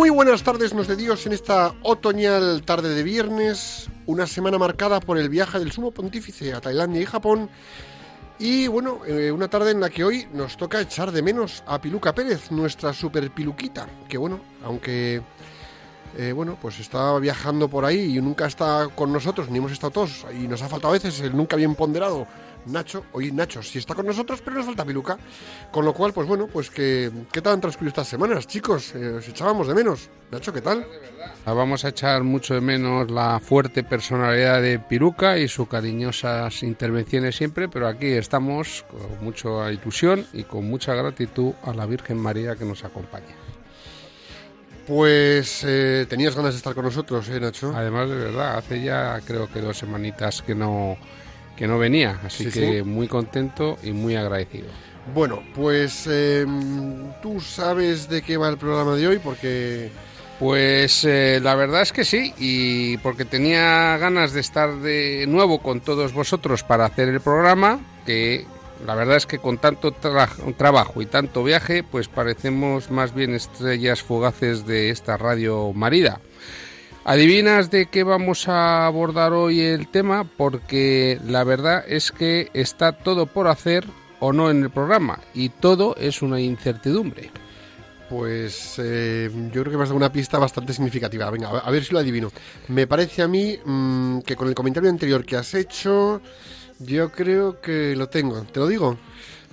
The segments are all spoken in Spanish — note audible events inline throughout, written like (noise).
Muy buenas tardes, nos de Dios, en esta otoñal tarde de viernes, una semana marcada por el viaje del sumo pontífice a Tailandia y Japón. Y bueno, eh, una tarde en la que hoy nos toca echar de menos a Piluca Pérez, nuestra super piluquita, que bueno, aunque eh, bueno, pues está viajando por ahí y nunca está con nosotros, ni hemos estado todos, y nos ha faltado a veces el nunca bien ponderado Nacho, hoy Nacho sí está con nosotros, pero nos falta Piluca. Con lo cual, pues bueno, pues que ¿qué tal han transcurrido estas semanas, chicos? Eh, os echábamos de menos. Nacho, ¿qué tal? Ah, vamos a echar mucho de menos la fuerte personalidad de Piluca y sus cariñosas intervenciones siempre, pero aquí estamos con mucha ilusión y con mucha gratitud a la Virgen María que nos acompaña. Pues eh, tenías ganas de estar con nosotros, ¿eh, Nacho? Además, de verdad, hace ya creo que dos semanitas que no que no venía, así que muy contento y muy agradecido. Bueno, pues em, tú sabes de qué va el programa de hoy porque... Pues eh, la verdad es que sí, y porque tenía ganas de estar de nuevo con todos vosotros para hacer el programa, que la verdad es que con tanto trabajo y tanto viaje, pues parecemos más bien estrellas fugaces de esta radio marida. ¿Adivinas de qué vamos a abordar hoy el tema? Porque la verdad es que está todo por hacer o no en el programa y todo es una incertidumbre. Pues eh, yo creo que vas a dar una pista bastante significativa. Venga, a ver si lo adivino. Me parece a mí mm, que con el comentario anterior que has hecho, yo creo que lo tengo. ¿Te lo digo?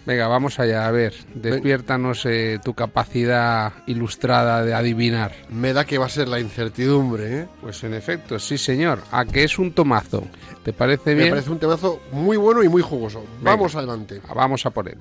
Venga, vamos allá, a ver, despiértanos eh, tu capacidad ilustrada de adivinar. Me da que va a ser la incertidumbre, ¿eh? Pues en efecto, sí señor, a que es un tomazo. ¿Te parece bien? Me parece un tomazo muy bueno y muy jugoso. vamos adelante. Vamos a por él.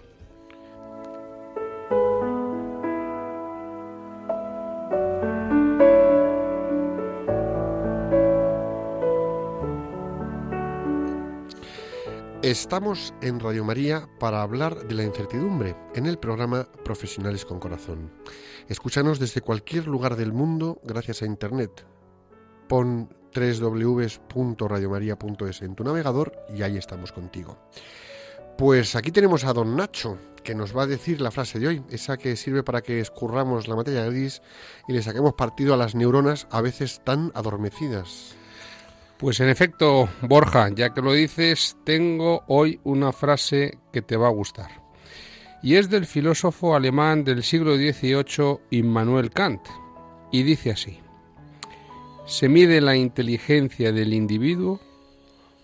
Estamos en Radio María para hablar de la incertidumbre en el programa Profesionales con Corazón. Escúchanos desde cualquier lugar del mundo gracias a Internet. Pon www.radiomaria.es en tu navegador y ahí estamos contigo. Pues aquí tenemos a don Nacho, que nos va a decir la frase de hoy, esa que sirve para que escurramos la materia gris y le saquemos partido a las neuronas a veces tan adormecidas. Pues en efecto, Borja, ya que lo dices, tengo hoy una frase que te va a gustar. Y es del filósofo alemán del siglo XVIII, Immanuel Kant. Y dice así, se mide la inteligencia del individuo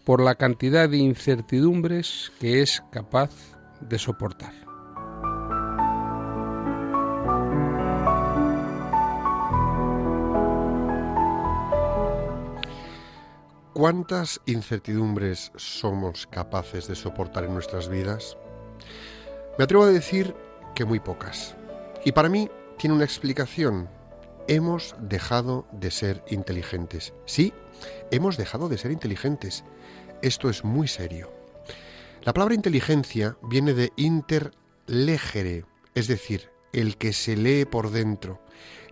por la cantidad de incertidumbres que es capaz de soportar. ¿Cuántas incertidumbres somos capaces de soportar en nuestras vidas? Me atrevo a decir que muy pocas. Y para mí tiene una explicación. Hemos dejado de ser inteligentes. Sí, hemos dejado de ser inteligentes. Esto es muy serio. La palabra inteligencia viene de interlegere, es decir, el que se lee por dentro.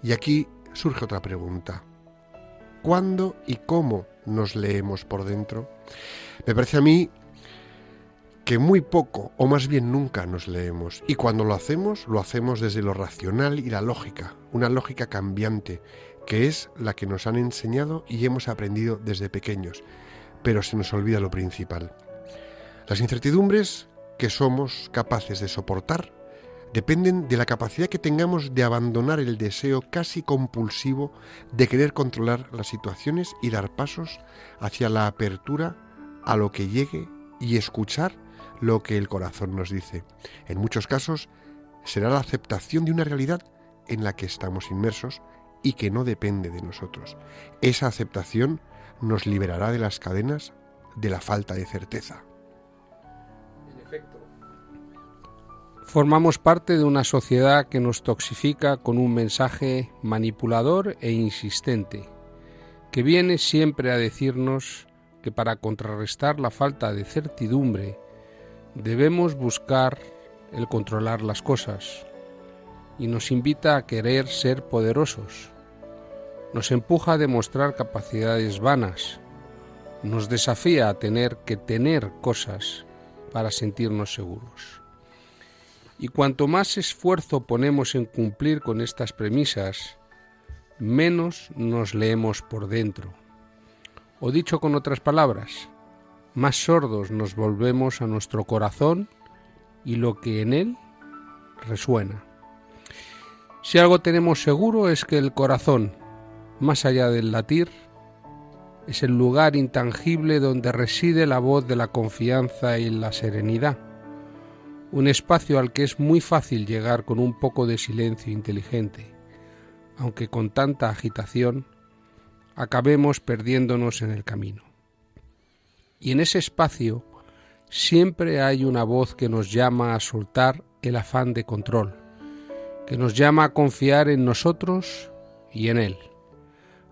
Y aquí surge otra pregunta. ¿Cuándo y cómo nos leemos por dentro? Me parece a mí que muy poco, o más bien nunca nos leemos. Y cuando lo hacemos, lo hacemos desde lo racional y la lógica, una lógica cambiante, que es la que nos han enseñado y hemos aprendido desde pequeños. Pero se nos olvida lo principal. Las incertidumbres que somos capaces de soportar dependen de la capacidad que tengamos de abandonar el deseo casi compulsivo de querer controlar las situaciones y dar pasos hacia la apertura a lo que llegue y escuchar lo que el corazón nos dice. En muchos casos será la aceptación de una realidad en la que estamos inmersos y que no depende de nosotros. Esa aceptación nos liberará de las cadenas de la falta de certeza. En efecto. Formamos parte de una sociedad que nos toxifica con un mensaje manipulador e insistente, que viene siempre a decirnos que para contrarrestar la falta de certidumbre debemos buscar el controlar las cosas y nos invita a querer ser poderosos. Nos empuja a demostrar capacidades vanas. Nos desafía a tener que tener cosas para sentirnos seguros. Y cuanto más esfuerzo ponemos en cumplir con estas premisas, menos nos leemos por dentro. O dicho con otras palabras, más sordos nos volvemos a nuestro corazón y lo que en él resuena. Si algo tenemos seguro es que el corazón, más allá del latir, es el lugar intangible donde reside la voz de la confianza y la serenidad, un espacio al que es muy fácil llegar con un poco de silencio inteligente, aunque con tanta agitación acabemos perdiéndonos en el camino. Y en ese espacio siempre hay una voz que nos llama a soltar el afán de control, que nos llama a confiar en nosotros y en Él,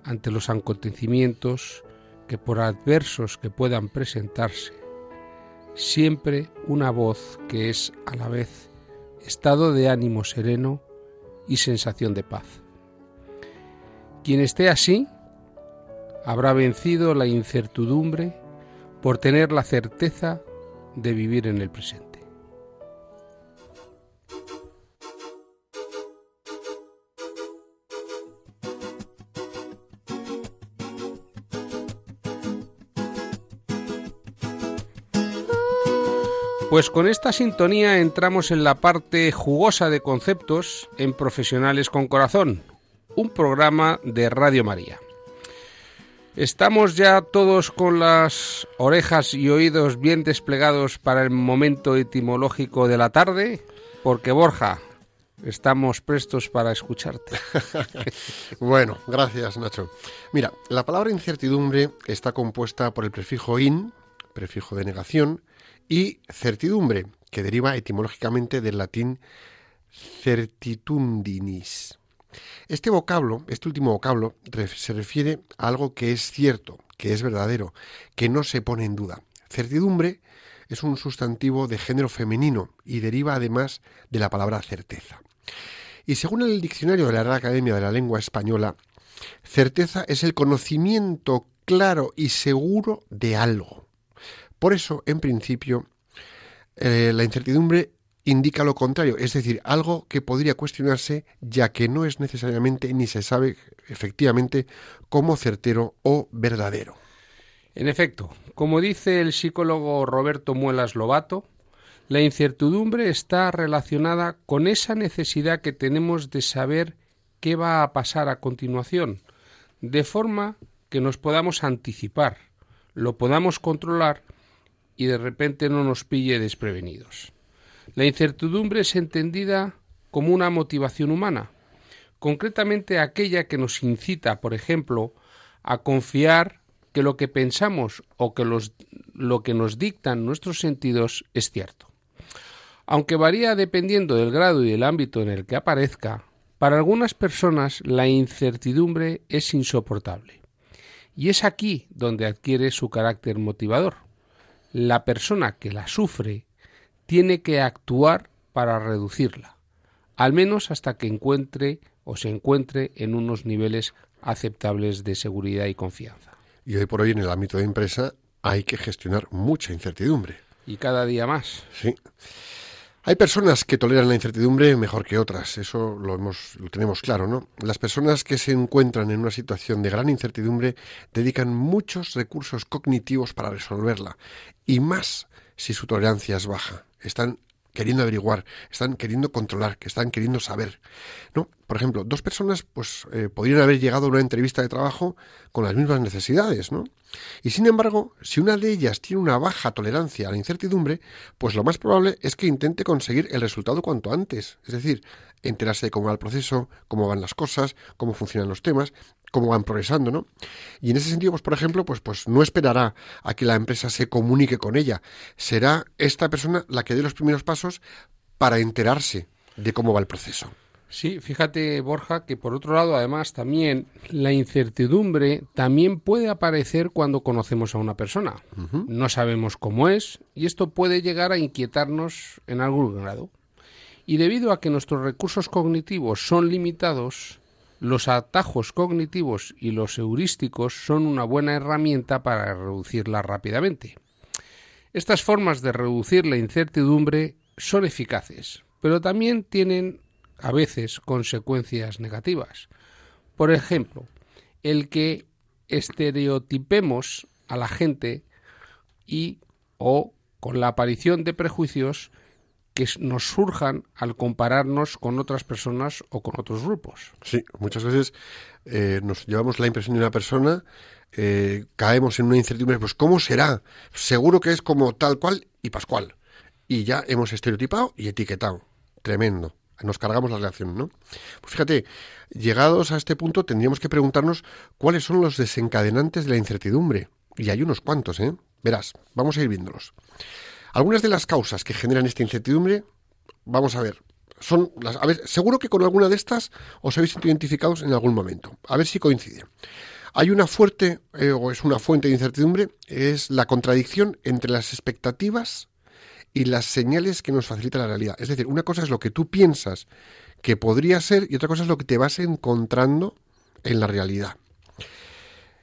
ante los acontecimientos que por adversos que puedan presentarse, siempre una voz que es a la vez estado de ánimo sereno y sensación de paz. Quien esté así habrá vencido la incertidumbre por tener la certeza de vivir en el presente. Pues con esta sintonía entramos en la parte jugosa de conceptos en Profesionales con Corazón, un programa de Radio María. Estamos ya todos con las orejas y oídos bien desplegados para el momento etimológico de la tarde, porque Borja, estamos prestos para escucharte. (laughs) bueno, gracias Nacho. Mira, la palabra incertidumbre está compuesta por el prefijo in, prefijo de negación, y certidumbre, que deriva etimológicamente del latín certitundinis. Este vocablo, este último vocablo, se refiere a algo que es cierto, que es verdadero, que no se pone en duda. Certidumbre es un sustantivo de género femenino y deriva además de la palabra certeza. Y según el diccionario de la Real Academia de la Lengua Española, certeza es el conocimiento claro y seguro de algo. Por eso, en principio, eh, la incertidumbre indica lo contrario, es decir, algo que podría cuestionarse ya que no es necesariamente ni se sabe efectivamente como certero o verdadero. En efecto, como dice el psicólogo Roberto Muelas Lobato, la incertidumbre está relacionada con esa necesidad que tenemos de saber qué va a pasar a continuación, de forma que nos podamos anticipar, lo podamos controlar y de repente no nos pille desprevenidos. La incertidumbre es entendida como una motivación humana, concretamente aquella que nos incita, por ejemplo, a confiar que lo que pensamos o que lo que nos dictan nuestros sentidos es cierto. Aunque varía dependiendo del grado y del ámbito en el que aparezca, para algunas personas la incertidumbre es insoportable. Y es aquí donde adquiere su carácter motivador. La persona que la sufre tiene que actuar para reducirla, al menos hasta que encuentre o se encuentre en unos niveles aceptables de seguridad y confianza. Y hoy por hoy en el ámbito de empresa hay que gestionar mucha incertidumbre. Y cada día más. Sí. Hay personas que toleran la incertidumbre mejor que otras, eso lo, hemos, lo tenemos claro, ¿no? Las personas que se encuentran en una situación de gran incertidumbre dedican muchos recursos cognitivos para resolverla, y más si su tolerancia es baja están queriendo averiguar, están queriendo controlar, que están queriendo saber. ¿no? Por ejemplo, dos personas pues, eh, podrían haber llegado a una entrevista de trabajo con las mismas necesidades, ¿no? Y sin embargo, si una de ellas tiene una baja tolerancia a la incertidumbre, pues lo más probable es que intente conseguir el resultado cuanto antes. Es decir, enterarse de cómo va el proceso, cómo van las cosas, cómo funcionan los temas, cómo van progresando, ¿no? Y en ese sentido, pues por ejemplo, pues, pues no esperará a que la empresa se comunique con ella. Será esta persona la que dé los primeros pasos para enterarse de cómo va el proceso. Sí, fíjate Borja que por otro lado además también la incertidumbre también puede aparecer cuando conocemos a una persona. No sabemos cómo es y esto puede llegar a inquietarnos en algún grado. Y debido a que nuestros recursos cognitivos son limitados, los atajos cognitivos y los heurísticos son una buena herramienta para reducirla rápidamente. Estas formas de reducir la incertidumbre son eficaces, pero también tienen a veces consecuencias negativas. Por ejemplo, el que estereotipemos a la gente y o con la aparición de prejuicios que nos surjan al compararnos con otras personas o con otros grupos. Sí, muchas veces eh, nos llevamos la impresión de una persona, eh, caemos en una incertidumbre, pues ¿cómo será? Seguro que es como tal cual y pascual. Y ya hemos estereotipado y etiquetado. Tremendo. Nos cargamos la relación, ¿no? Pues fíjate, llegados a este punto tendríamos que preguntarnos cuáles son los desencadenantes de la incertidumbre. Y hay unos cuantos, ¿eh? Verás, vamos a ir viéndolos. Algunas de las causas que generan esta incertidumbre, vamos a ver, son las. A ver, seguro que con alguna de estas os habéis identificados en algún momento. A ver si coincide. Hay una fuerte, eh, o es una fuente de incertidumbre, es la contradicción entre las expectativas y las señales que nos facilita la realidad. Es decir, una cosa es lo que tú piensas que podría ser y otra cosa es lo que te vas encontrando en la realidad.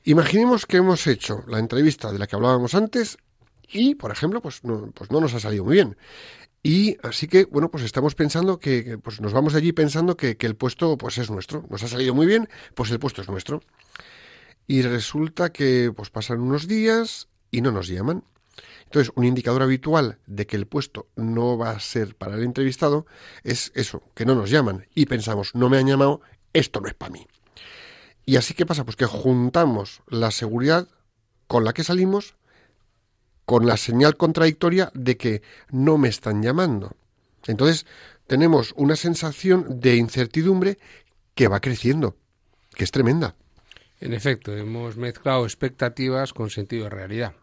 Imaginemos que hemos hecho la entrevista de la que hablábamos antes y, por ejemplo, pues no, pues no nos ha salido muy bien. Y así que, bueno, pues estamos pensando que, pues nos vamos allí pensando que, que, el puesto pues es nuestro. Nos ha salido muy bien, pues el puesto es nuestro. Y resulta que pues pasan unos días y no nos llaman. Entonces, un indicador habitual de que el puesto no va a ser para el entrevistado es eso, que no nos llaman. Y pensamos, no me han llamado, esto no es para mí. Y así que pasa, pues que juntamos la seguridad con la que salimos con la señal contradictoria de que no me están llamando. Entonces, tenemos una sensación de incertidumbre que va creciendo, que es tremenda. En efecto, hemos mezclado expectativas con sentido de realidad.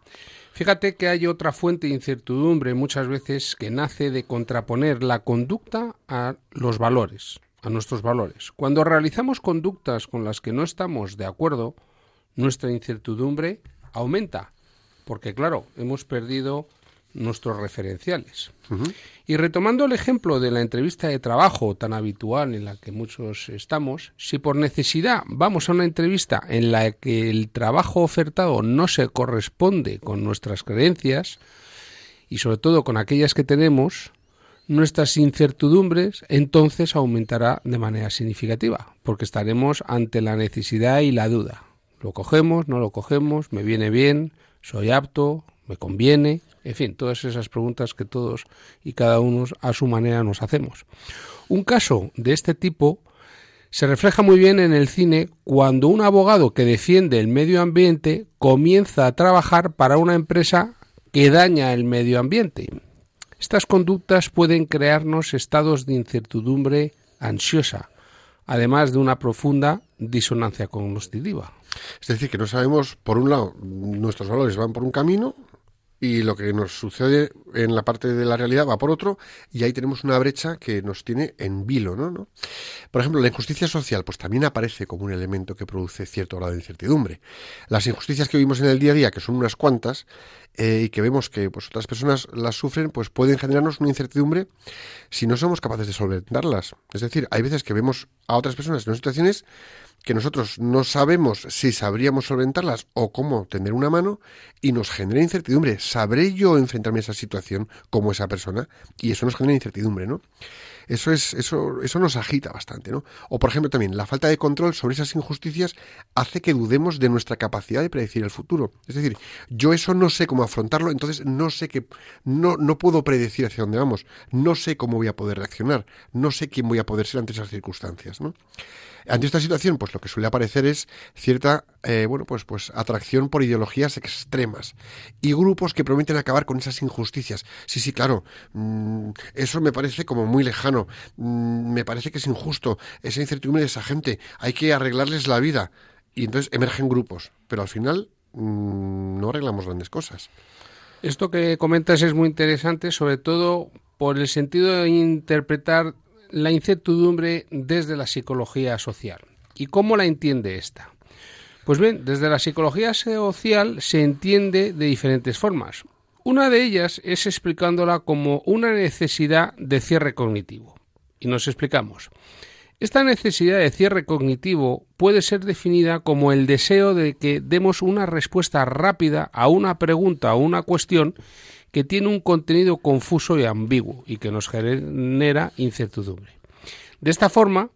Fíjate que hay otra fuente de incertidumbre muchas veces que nace de contraponer la conducta a los valores, a nuestros valores. Cuando realizamos conductas con las que no estamos de acuerdo, nuestra incertidumbre aumenta porque claro, hemos perdido nuestros referenciales. Y retomando el ejemplo de la entrevista de trabajo tan habitual en la que muchos estamos, si por necesidad vamos a una entrevista en la que el trabajo ofertado no se corresponde con nuestras creencias y sobre todo con aquellas que tenemos, nuestras incertidumbres entonces aumentará de manera significativa, porque estaremos ante la necesidad y la duda. ¿Lo cogemos? ¿No lo cogemos? ¿Me viene bien? Soy apto, me conviene, en fin, todas esas preguntas que todos y cada uno a su manera nos hacemos. Un caso de este tipo se refleja muy bien en el cine cuando un abogado que defiende el medio ambiente comienza a trabajar para una empresa que daña el medio ambiente. Estas conductas pueden crearnos estados de incertidumbre ansiosa, además de una profunda disonancia cognitiva. Es decir, que no sabemos, por un lado, nuestros valores van por un camino y lo que nos sucede en la parte de la realidad va por otro y ahí tenemos una brecha que nos tiene en vilo, ¿no? Por ejemplo, la injusticia social pues también aparece como un elemento que produce cierto grado de incertidumbre. Las injusticias que vivimos en el día a día, que son unas cuantas, eh, y que vemos que pues, otras personas las sufren, pues pueden generarnos una incertidumbre si no somos capaces de solventarlas. Es decir, hay veces que vemos a otras personas en situaciones que nosotros no sabemos si sabríamos solventarlas o cómo tener una mano y nos genera incertidumbre. ¿Sabré yo enfrentarme a esa situación como esa persona? Y eso nos genera incertidumbre, ¿no? Eso es, eso, eso nos agita bastante, ¿no? O por ejemplo también la falta de control sobre esas injusticias hace que dudemos de nuestra capacidad de predecir el futuro. Es decir, yo eso no sé cómo afrontarlo, entonces no sé que no, no puedo predecir hacia dónde vamos, no sé cómo voy a poder reaccionar, no sé quién voy a poder ser ante esas circunstancias, ¿no? Ante esta situación, pues lo que suele aparecer es cierta, eh, bueno, pues, pues atracción por ideologías extremas y grupos que prometen acabar con esas injusticias. Sí, sí, claro, mm, eso me parece como muy lejano, mm, me parece que es injusto, esa incertidumbre de esa gente, hay que arreglarles la vida. Y entonces emergen grupos, pero al final mm, no arreglamos grandes cosas. Esto que comentas es muy interesante, sobre todo por el sentido de interpretar la incertidumbre desde la psicología social. ¿Y cómo la entiende esta? Pues bien, desde la psicología social se entiende de diferentes formas. Una de ellas es explicándola como una necesidad de cierre cognitivo. Y nos explicamos. Esta necesidad de cierre cognitivo puede ser definida como el deseo de que demos una respuesta rápida a una pregunta o una cuestión que tiene un contenido confuso y ambiguo y que nos genera incertidumbre. De esta forma,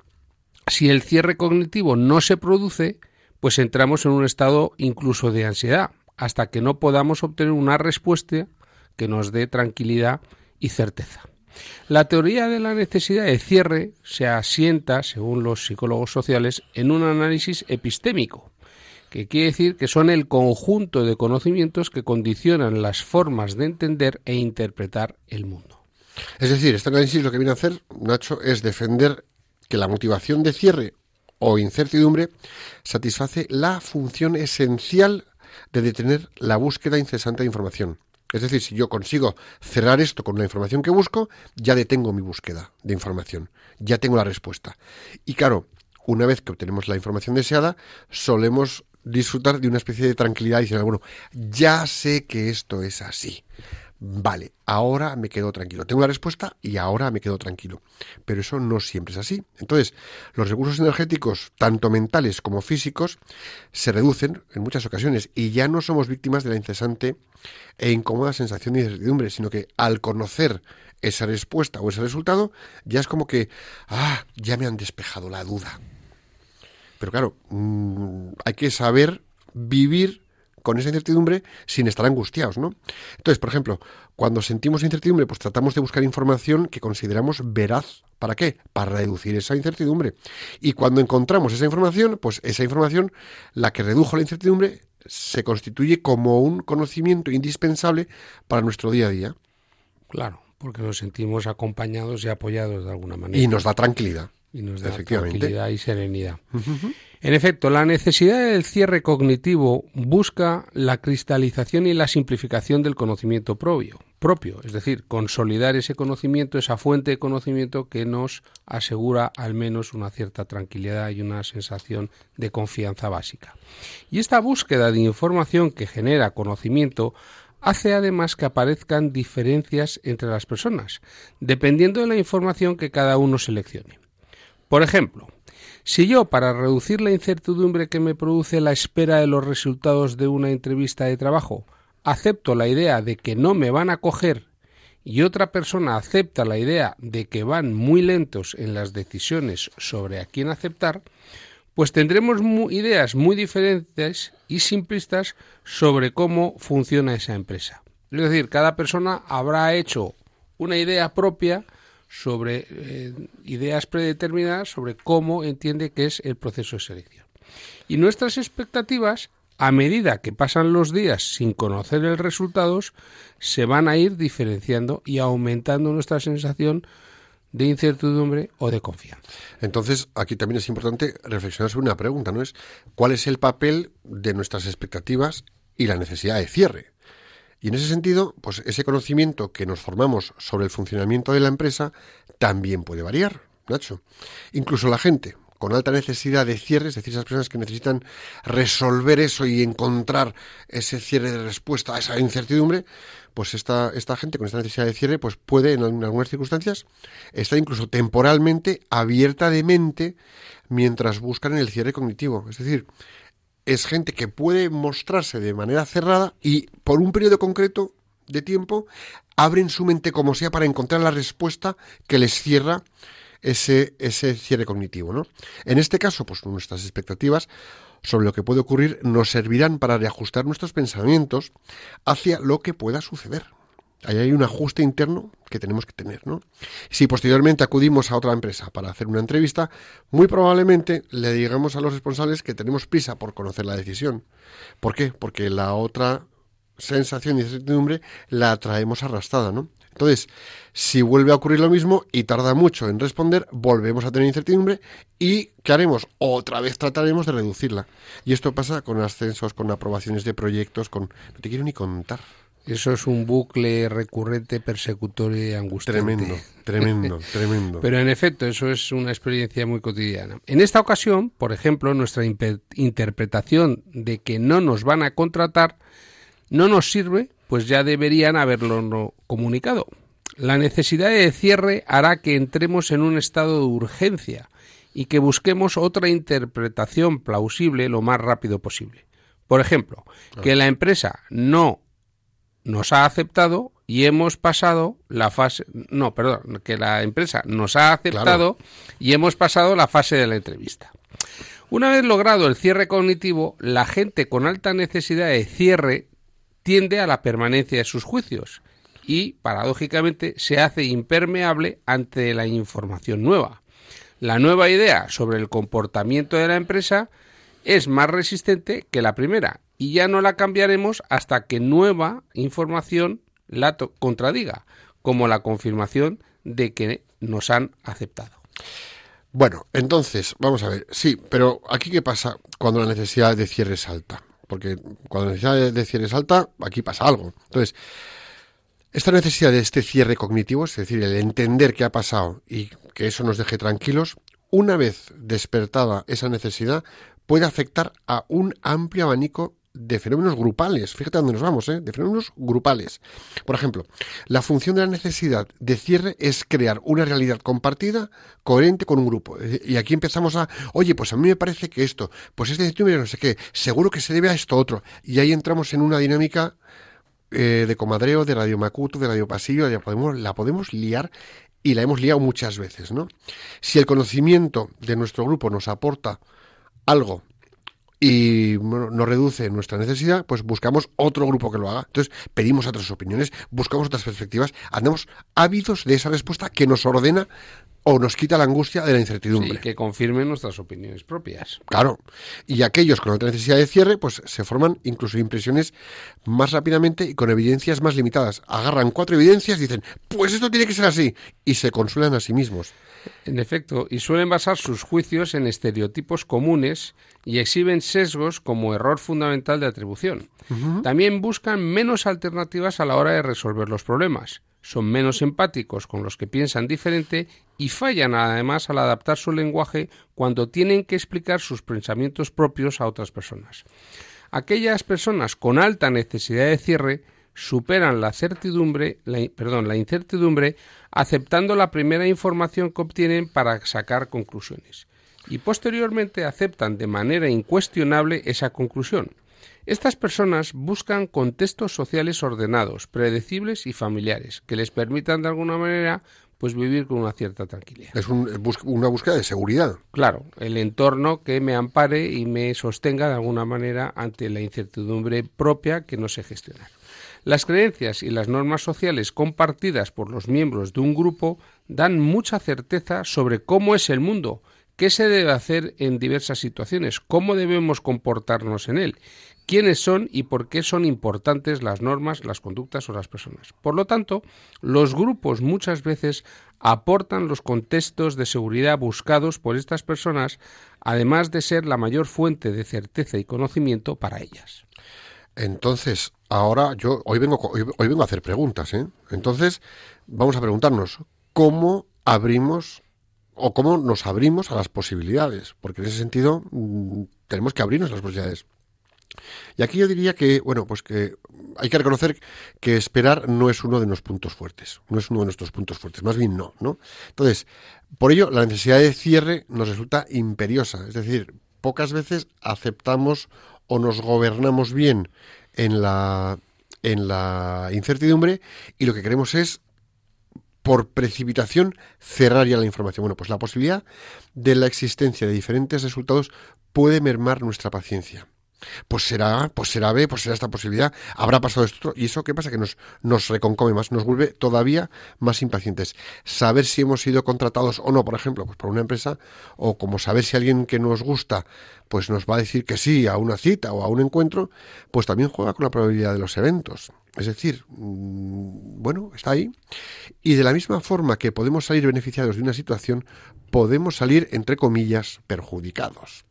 si el cierre cognitivo no se produce, pues entramos en un estado incluso de ansiedad, hasta que no podamos obtener una respuesta que nos dé tranquilidad y certeza. La teoría de la necesidad de cierre se asienta, según los psicólogos sociales, en un análisis epistémico, que quiere decir que son el conjunto de conocimientos que condicionan las formas de entender e interpretar el mundo. Es decir, este análisis lo que viene a hacer, Nacho, es defender que la motivación de cierre o incertidumbre satisface la función esencial de detener la búsqueda incesante de información. Es decir, si yo consigo cerrar esto con la información que busco, ya detengo mi búsqueda de información, ya tengo la respuesta. Y claro, una vez que obtenemos la información deseada, solemos disfrutar de una especie de tranquilidad diciendo, bueno, ya sé que esto es así. Vale, ahora me quedo tranquilo. Tengo la respuesta y ahora me quedo tranquilo. Pero eso no siempre es así. Entonces, los recursos energéticos, tanto mentales como físicos, se reducen en muchas ocasiones y ya no somos víctimas de la incesante e incómoda sensación de incertidumbre, sino que al conocer esa respuesta o ese resultado, ya es como que, ah, ya me han despejado la duda. Pero claro, mm, hay que saber vivir con esa incertidumbre sin estar angustiados, ¿no? Entonces, por ejemplo, cuando sentimos incertidumbre, pues tratamos de buscar información que consideramos veraz. ¿Para qué? Para reducir esa incertidumbre. Y cuando encontramos esa información, pues esa información, la que redujo la incertidumbre, se constituye como un conocimiento indispensable para nuestro día a día. Claro, porque nos sentimos acompañados y apoyados de alguna manera. Y nos da tranquilidad y nos da tranquilidad y serenidad. En efecto, la necesidad del cierre cognitivo busca la cristalización y la simplificación del conocimiento propio, propio, es decir, consolidar ese conocimiento, esa fuente de conocimiento que nos asegura al menos una cierta tranquilidad y una sensación de confianza básica. Y esta búsqueda de información que genera conocimiento hace además que aparezcan diferencias entre las personas, dependiendo de la información que cada uno seleccione. Por ejemplo, si yo, para reducir la incertidumbre que me produce la espera de los resultados de una entrevista de trabajo, acepto la idea de que no me van a coger y otra persona acepta la idea de que van muy lentos en las decisiones sobre a quién aceptar, pues tendremos ideas muy diferentes y simplistas sobre cómo funciona esa empresa. Es decir, cada persona habrá hecho una idea propia sobre eh, ideas predeterminadas sobre cómo entiende que es el proceso de selección. Y nuestras expectativas, a medida que pasan los días sin conocer el resultados, se van a ir diferenciando y aumentando nuestra sensación de incertidumbre o de confianza. Entonces, aquí también es importante reflexionar sobre una pregunta, ¿no? Es ¿cuál es el papel de nuestras expectativas y la necesidad de cierre? Y en ese sentido, pues ese conocimiento que nos formamos sobre el funcionamiento de la empresa también puede variar, Nacho. Incluso la gente con alta necesidad de cierre, es decir, esas personas que necesitan resolver eso y encontrar ese cierre de respuesta a esa incertidumbre, pues esta, esta gente con esta necesidad de cierre, pues puede en algunas circunstancias estar incluso temporalmente abierta de mente mientras buscan el cierre cognitivo. Es decir, es gente que puede mostrarse de manera cerrada y por un periodo concreto de tiempo abren su mente como sea para encontrar la respuesta que les cierra ese, ese cierre cognitivo. ¿no? En este caso, pues nuestras expectativas sobre lo que puede ocurrir nos servirán para reajustar nuestros pensamientos hacia lo que pueda suceder. Ahí hay un ajuste interno que tenemos que tener, ¿no? Si posteriormente acudimos a otra empresa para hacer una entrevista, muy probablemente le digamos a los responsables que tenemos prisa por conocer la decisión. ¿Por qué? Porque la otra sensación de incertidumbre la traemos arrastrada, ¿no? Entonces, si vuelve a ocurrir lo mismo y tarda mucho en responder, volvemos a tener incertidumbre y ¿qué haremos? Otra vez trataremos de reducirla. Y esto pasa con ascensos, con aprobaciones de proyectos, con... No te quiero ni contar. Eso es un bucle recurrente, persecutorio y angustiante. Tremendo, tremendo, (laughs) tremendo. Pero en efecto, eso es una experiencia muy cotidiana. En esta ocasión, por ejemplo, nuestra interpretación de que no nos van a contratar no nos sirve, pues ya deberían haberlo comunicado. La necesidad de cierre hará que entremos en un estado de urgencia y que busquemos otra interpretación plausible lo más rápido posible. Por ejemplo, que la empresa no nos ha aceptado y hemos pasado la fase no, perdón, que la empresa nos ha aceptado y hemos pasado la fase de la entrevista. Una vez logrado el cierre cognitivo, la gente con alta necesidad de cierre tiende a la permanencia de sus juicios y, paradójicamente, se hace impermeable ante la información nueva. La nueva idea sobre el comportamiento de la empresa es más resistente que la primera y ya no la cambiaremos hasta que nueva información la contradiga, como la confirmación de que nos han aceptado. Bueno, entonces, vamos a ver, sí, pero aquí qué pasa cuando la necesidad de cierre es alta porque cuando la necesidad de cierre es alta, aquí pasa algo. Entonces, esta necesidad de este cierre cognitivo, es decir, el entender qué ha pasado y que eso nos deje tranquilos, una vez despertada esa necesidad, puede afectar a un amplio abanico de fenómenos grupales. Fíjate dónde nos vamos, ¿eh? de fenómenos grupales. Por ejemplo, la función de la necesidad de cierre es crear una realidad compartida, coherente con un grupo. Y aquí empezamos a, oye, pues a mí me parece que esto, pues este número no sé qué, seguro que se debe a esto otro. Y ahí entramos en una dinámica eh, de comadreo, de radio macuto, de radio pasillo, la podemos, la podemos liar y la hemos liado muchas veces, ¿no? Si el conocimiento de nuestro grupo nos aporta algo y nos reduce nuestra necesidad, pues buscamos otro grupo que lo haga. Entonces pedimos otras opiniones, buscamos otras perspectivas, andamos ávidos de esa respuesta que nos ordena o nos quita la angustia de la incertidumbre. Sí, que confirmen nuestras opiniones propias. Claro. Y aquellos con otra necesidad de cierre, pues se forman incluso impresiones más rápidamente y con evidencias más limitadas. Agarran cuatro evidencias y dicen, pues esto tiene que ser así. Y se consuelan a sí mismos. En efecto, y suelen basar sus juicios en estereotipos comunes y exhiben sesgos como error fundamental de atribución. También buscan menos alternativas a la hora de resolver los problemas. Son menos empáticos con los que piensan diferente y fallan además al adaptar su lenguaje cuando tienen que explicar sus pensamientos propios a otras personas. Aquellas personas con alta necesidad de cierre superan la certidumbre, perdón, la incertidumbre aceptando la primera información que obtienen para sacar conclusiones y posteriormente aceptan de manera incuestionable esa conclusión. Estas personas buscan contextos sociales ordenados, predecibles y familiares, que les permitan de alguna manera pues vivir con una cierta tranquilidad. Es una búsqueda de seguridad. Claro, el entorno que me ampare y me sostenga de alguna manera ante la incertidumbre propia que no sé gestionar. Las creencias y las normas sociales compartidas por los miembros de un grupo dan mucha certeza sobre cómo es el mundo, qué se debe hacer en diversas situaciones, cómo debemos comportarnos en él, quiénes son y por qué son importantes las normas, las conductas o las personas. Por lo tanto, los grupos muchas veces aportan los contextos de seguridad buscados por estas personas, además de ser la mayor fuente de certeza y conocimiento para ellas. Entonces, ahora yo hoy vengo hoy, vengo a hacer preguntas, ¿eh? Entonces, vamos a preguntarnos cómo abrimos o cómo nos abrimos a las posibilidades, porque en ese sentido mm, tenemos que abrirnos a las posibilidades. Y aquí yo diría que, bueno, pues que hay que reconocer que esperar no es uno de nuestros puntos fuertes, no es uno de nuestros puntos fuertes, más bien no, ¿no? Entonces, por ello, la necesidad de cierre nos resulta imperiosa, es decir, pocas veces aceptamos o nos gobernamos bien en la en la incertidumbre y lo que queremos es por precipitación cerrar ya la información. Bueno, pues la posibilidad de la existencia de diferentes resultados puede mermar nuestra paciencia pues será, pues será B, pues será esta posibilidad, habrá pasado esto y eso qué pasa que nos, nos reconcome más, nos vuelve todavía más impacientes. Saber si hemos sido contratados o no, por ejemplo, pues por una empresa, o como saber si alguien que nos gusta, pues nos va a decir que sí a una cita o a un encuentro, pues también juega con la probabilidad de los eventos. Es decir, mm, bueno, está ahí. Y de la misma forma que podemos salir beneficiados de una situación, podemos salir, entre comillas, perjudicados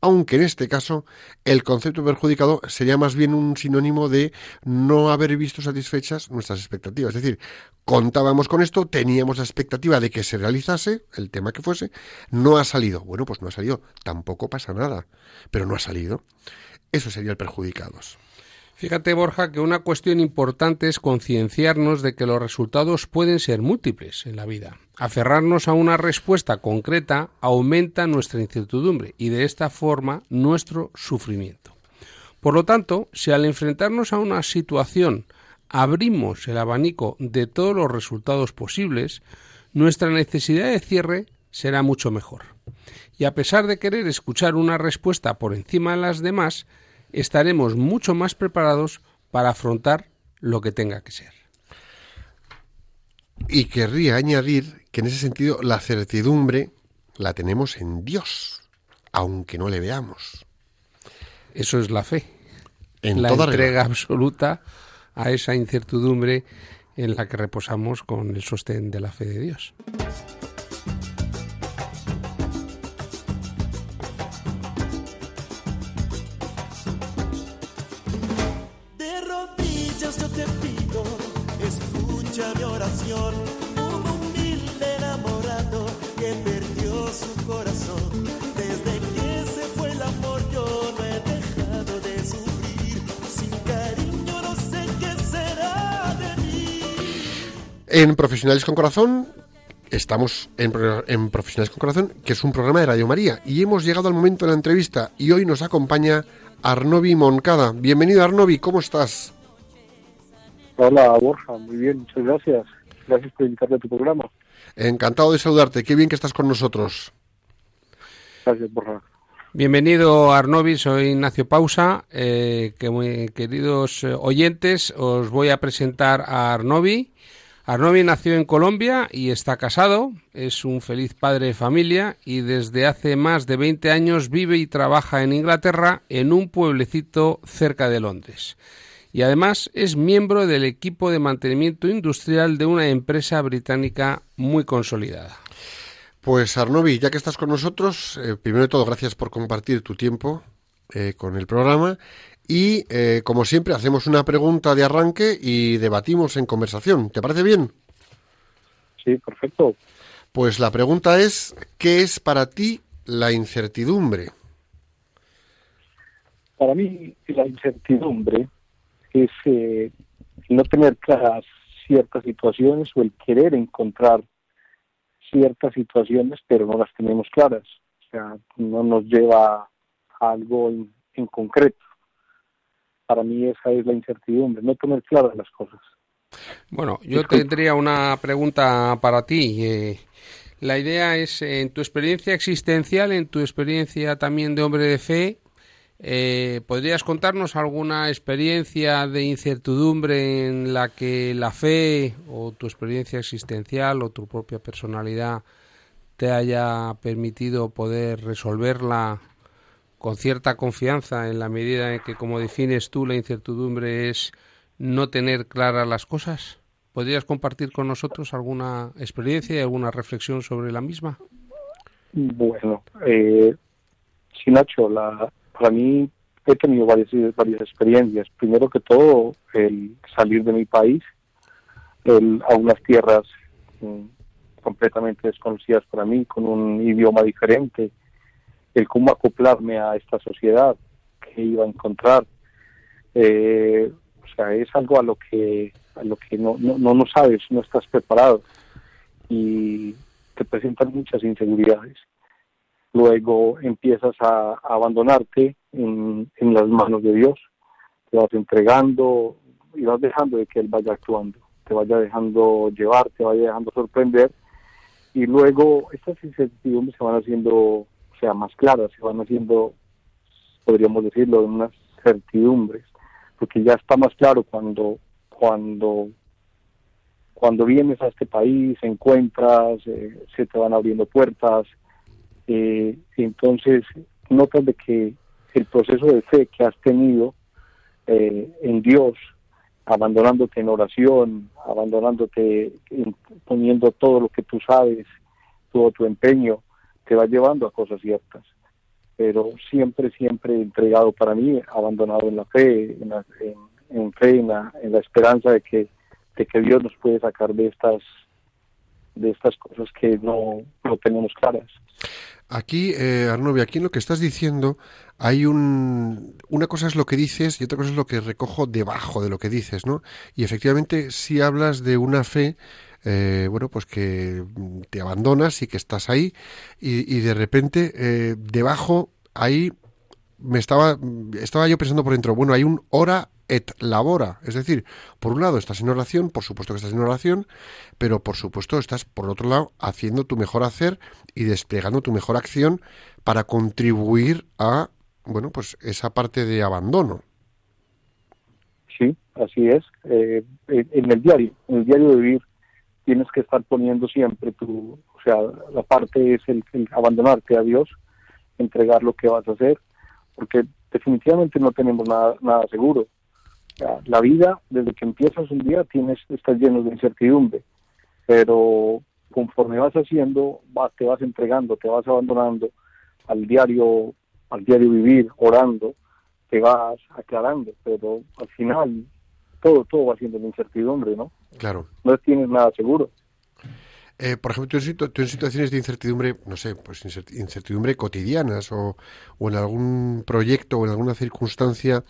aunque en este caso el concepto perjudicado sería más bien un sinónimo de no haber visto satisfechas nuestras expectativas. Es decir, contábamos con esto, teníamos la expectativa de que se realizase, el tema que fuese, no ha salido. Bueno, pues no ha salido, tampoco pasa nada, pero no ha salido. Eso sería el perjudicados. Fíjate, Borja, que una cuestión importante es concienciarnos de que los resultados pueden ser múltiples en la vida. Aferrarnos a una respuesta concreta aumenta nuestra incertidumbre y de esta forma nuestro sufrimiento. Por lo tanto, si al enfrentarnos a una situación abrimos el abanico de todos los resultados posibles, nuestra necesidad de cierre será mucho mejor. Y a pesar de querer escuchar una respuesta por encima de las demás, estaremos mucho más preparados para afrontar lo que tenga que ser. Y querría añadir que en ese sentido la certidumbre la tenemos en Dios, aunque no le veamos. Eso es la fe. En la entrega absoluta a esa incertidumbre en la que reposamos con el sostén de la fe de Dios. En Profesionales con Corazón estamos en, Profesionales con Corazón, que es un programa de Radio María, y hemos llegado al momento de la entrevista y hoy nos acompaña Arnovi Moncada. Bienvenido Arnovi, ¿cómo estás? Hola Borja, muy bien, muchas gracias. Gracias por invitarme a tu programa. Encantado de saludarte, qué bien que estás con nosotros. Gracias Borja. Bienvenido Arnovi, soy Ignacio Pausa. Eh, que muy queridos eh, oyentes, os voy a presentar a Arnovi. Arnovi nació en Colombia y está casado, es un feliz padre de familia y desde hace más de 20 años vive y trabaja en Inglaterra en un pueblecito cerca de Londres. Y además es miembro del equipo de mantenimiento industrial de una empresa británica muy consolidada. Pues Arnovi, ya que estás con nosotros, eh, primero de todo gracias por compartir tu tiempo eh, con el programa y, eh, como siempre, hacemos una pregunta de arranque y debatimos en conversación. ¿Te parece bien? Sí, perfecto. Pues la pregunta es, ¿qué es para ti la incertidumbre? Para mí la incertidumbre es eh, no tener claras ciertas situaciones o el querer encontrar ciertas situaciones pero no las tenemos claras. O sea, no nos lleva a algo en concreto para mí esa es la incertidumbre, no tener claras las cosas. Bueno, yo tendría una pregunta para ti. Eh, la idea es, en tu experiencia existencial, en tu experiencia también de hombre de fe, eh, ¿podrías contarnos alguna experiencia de incertidumbre en la que la fe o tu experiencia existencial o tu propia personalidad te haya permitido poder resolverla con cierta confianza en la medida en que, como defines tú, la incertidumbre es no tener claras las cosas? ¿Podrías compartir con nosotros alguna experiencia y alguna reflexión sobre la misma? Bueno, eh, sí, Nacho, la, para mí he tenido varias, varias experiencias. Primero que todo, el salir de mi país el, a unas tierras mm, completamente desconocidas para mí, con un idioma diferente, el cómo acoplarme a esta sociedad que iba a encontrar. Eh, o sea, es algo a lo que a lo que no, no, no, sabes, no estás preparado y te presentan muchas inseguridades. Luego empiezas a, abandonarte en, las manos de Dios, te vas entregando, y vas dejando de que él vaya actuando, te vaya dejando llevar, te vaya dejando sorprender. Y luego estas incertidumbres se van haciendo, sea, más claras, se van haciendo, podríamos decirlo, unas certidumbres, porque ya está más claro cuando cuando cuando vienes a este país, encuentras, eh, se te van abriendo puertas, eh, entonces notas de que el proceso de fe que has tenido eh, en Dios, abandonándote en oración, abandonándote, poniendo todo lo que tú sabes, todo tu empeño, te va llevando a cosas ciertas. Pero siempre, siempre entregado para mí, abandonado en la fe, en, en, fe, en la, en la esperanza de que, de que Dios nos puede sacar de estas de estas cosas que no, no tenemos claras. Aquí, eh, Arnovia, aquí en lo que estás diciendo hay un... Una cosa es lo que dices y otra cosa es lo que recojo debajo de lo que dices, ¿no? Y efectivamente, si hablas de una fe, eh, bueno, pues que te abandonas y que estás ahí y, de repente eh, debajo ahí me estaba, estaba yo pensando por dentro, bueno, hay un hora et labora. Es decir, por un lado estás en oración, por supuesto que estás en oración, pero por supuesto estás por otro lado haciendo tu mejor hacer y desplegando tu mejor acción para contribuir a, bueno, pues esa parte de abandono. Sí, así es. Eh, en el diario, en el diario de vivir, tienes que estar poniendo siempre tu, o sea, la parte es el, el abandonarte a Dios, entregar lo que vas a hacer, porque definitivamente no tenemos nada, nada seguro la vida, desde que empiezas un día, tienes, estás lleno de incertidumbre, pero conforme vas haciendo, te vas entregando, te vas abandonando al diario, al diario vivir, orando, te vas aclarando, pero al final todo, todo va siendo de incertidumbre, ¿no? Claro. No tienes nada seguro. Eh, por ejemplo, tú en, situaciones de incertidumbre, no sé, pues incertidumbre cotidianas o, o en algún proyecto o en alguna circunstancia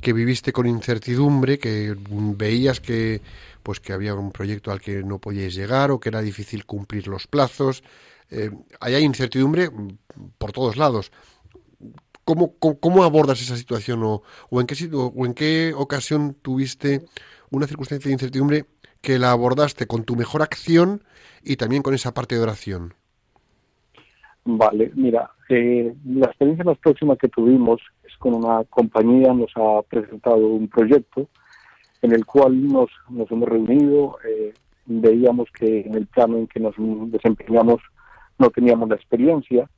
que viviste con incertidumbre, que veías que pues que había un proyecto al que no podíais llegar o que era difícil cumplir los plazos. Eh, hay incertidumbre por todos lados. ¿Cómo, cómo, abordas esa situación o, o, en qué, o en qué ocasión tuviste una circunstancia de incertidumbre que la abordaste con tu mejor acción y también con esa parte de oración? Vale, mira, eh, la experiencia más próxima que tuvimos es con una compañía, nos ha presentado un proyecto en el cual nos, nos hemos reunido, eh, veíamos que en el plano en que nos desempeñamos no teníamos la experiencia,